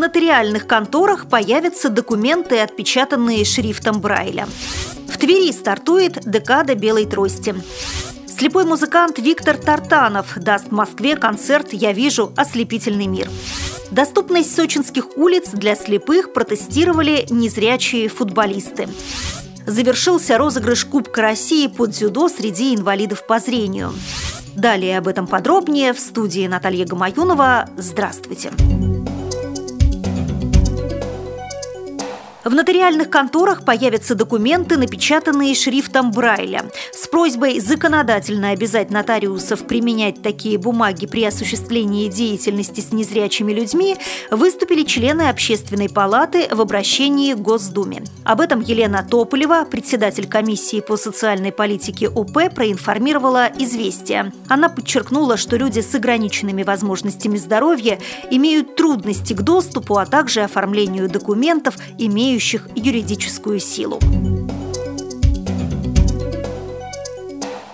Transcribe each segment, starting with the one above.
нотариальных конторах появятся документы, отпечатанные шрифтом Брайля. В Твери стартует декада белой трости. Слепой музыкант Виктор Тартанов даст в Москве концерт «Я вижу ослепительный мир». Доступность сочинских улиц для слепых протестировали незрячие футболисты. Завершился розыгрыш Кубка России под дзюдо среди инвалидов по зрению. Далее об этом подробнее в студии Наталья Гамаюнова. Здравствуйте! Здравствуйте! В нотариальных конторах появятся документы, напечатанные шрифтом Брайля. С просьбой законодательно обязать нотариусов применять такие бумаги при осуществлении деятельности с незрячими людьми выступили члены Общественной палаты в обращении к Госдуме. Об этом Елена Тополева, председатель комиссии по социальной политике ОП, проинформировала «Известия». Она подчеркнула, что люди с ограниченными возможностями здоровья имеют трудности к доступу, а также оформлению документов, имеют имеющих юридическую силу.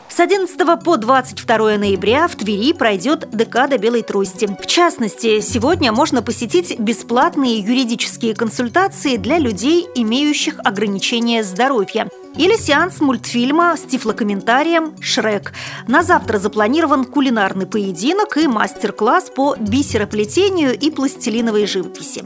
С 11 по 22 ноября в Твери пройдет декада белой трости. В частности, сегодня можно посетить бесплатные юридические консультации для людей, имеющих ограничения здоровья. Или сеанс мультфильма с тифлокомментарием «Шрек». На завтра запланирован кулинарный поединок и мастер-класс по бисероплетению и пластилиновой живописи.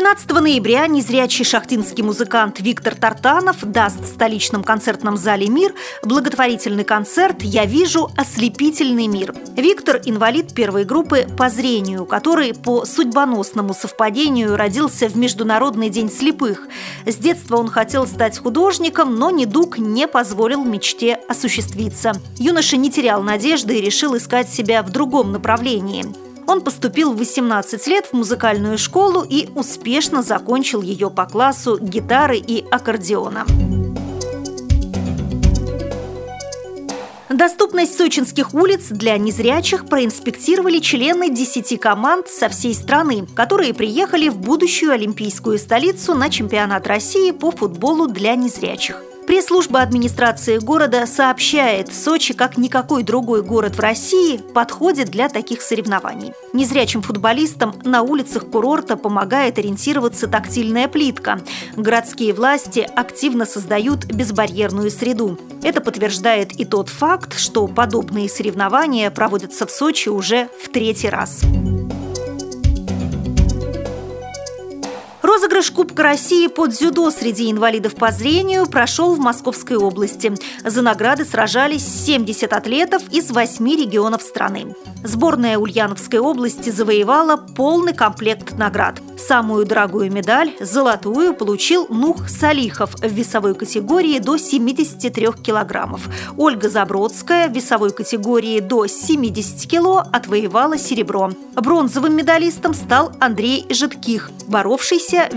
12 ноября незрячий шахтинский музыкант Виктор Тартанов даст в столичном концертном зале «Мир» благотворительный концерт «Я вижу ослепительный мир». Виктор – инвалид первой группы по зрению, который по судьбоносному совпадению родился в Международный день слепых. С детства он хотел стать художником, но недуг не позволил мечте осуществиться. Юноша не терял надежды и решил искать себя в другом направлении – он поступил в 18 лет в музыкальную школу и успешно закончил ее по классу гитары и аккордеона. Доступность сочинских улиц для незрячих проинспектировали члены 10 команд со всей страны, которые приехали в будущую олимпийскую столицу на чемпионат России по футболу для незрячих. Пресс-служба администрации города сообщает, Сочи, как никакой другой город в России, подходит для таких соревнований. Незрячим футболистам на улицах курорта помогает ориентироваться тактильная плитка. Городские власти активно создают безбарьерную среду. Это подтверждает и тот факт, что подобные соревнования проводятся в Сочи уже в третий раз. Розыгрыш Кубка России под дзюдо среди инвалидов по зрению прошел в Московской области. За награды сражались 70 атлетов из 8 регионов страны. Сборная Ульяновской области завоевала полный комплект наград. Самую дорогую медаль, золотую, получил Нух Салихов в весовой категории до 73 килограммов. Ольга Забродская в весовой категории до 70 кило отвоевала серебро. Бронзовым медалистом стал Андрей Житких, боровшийся в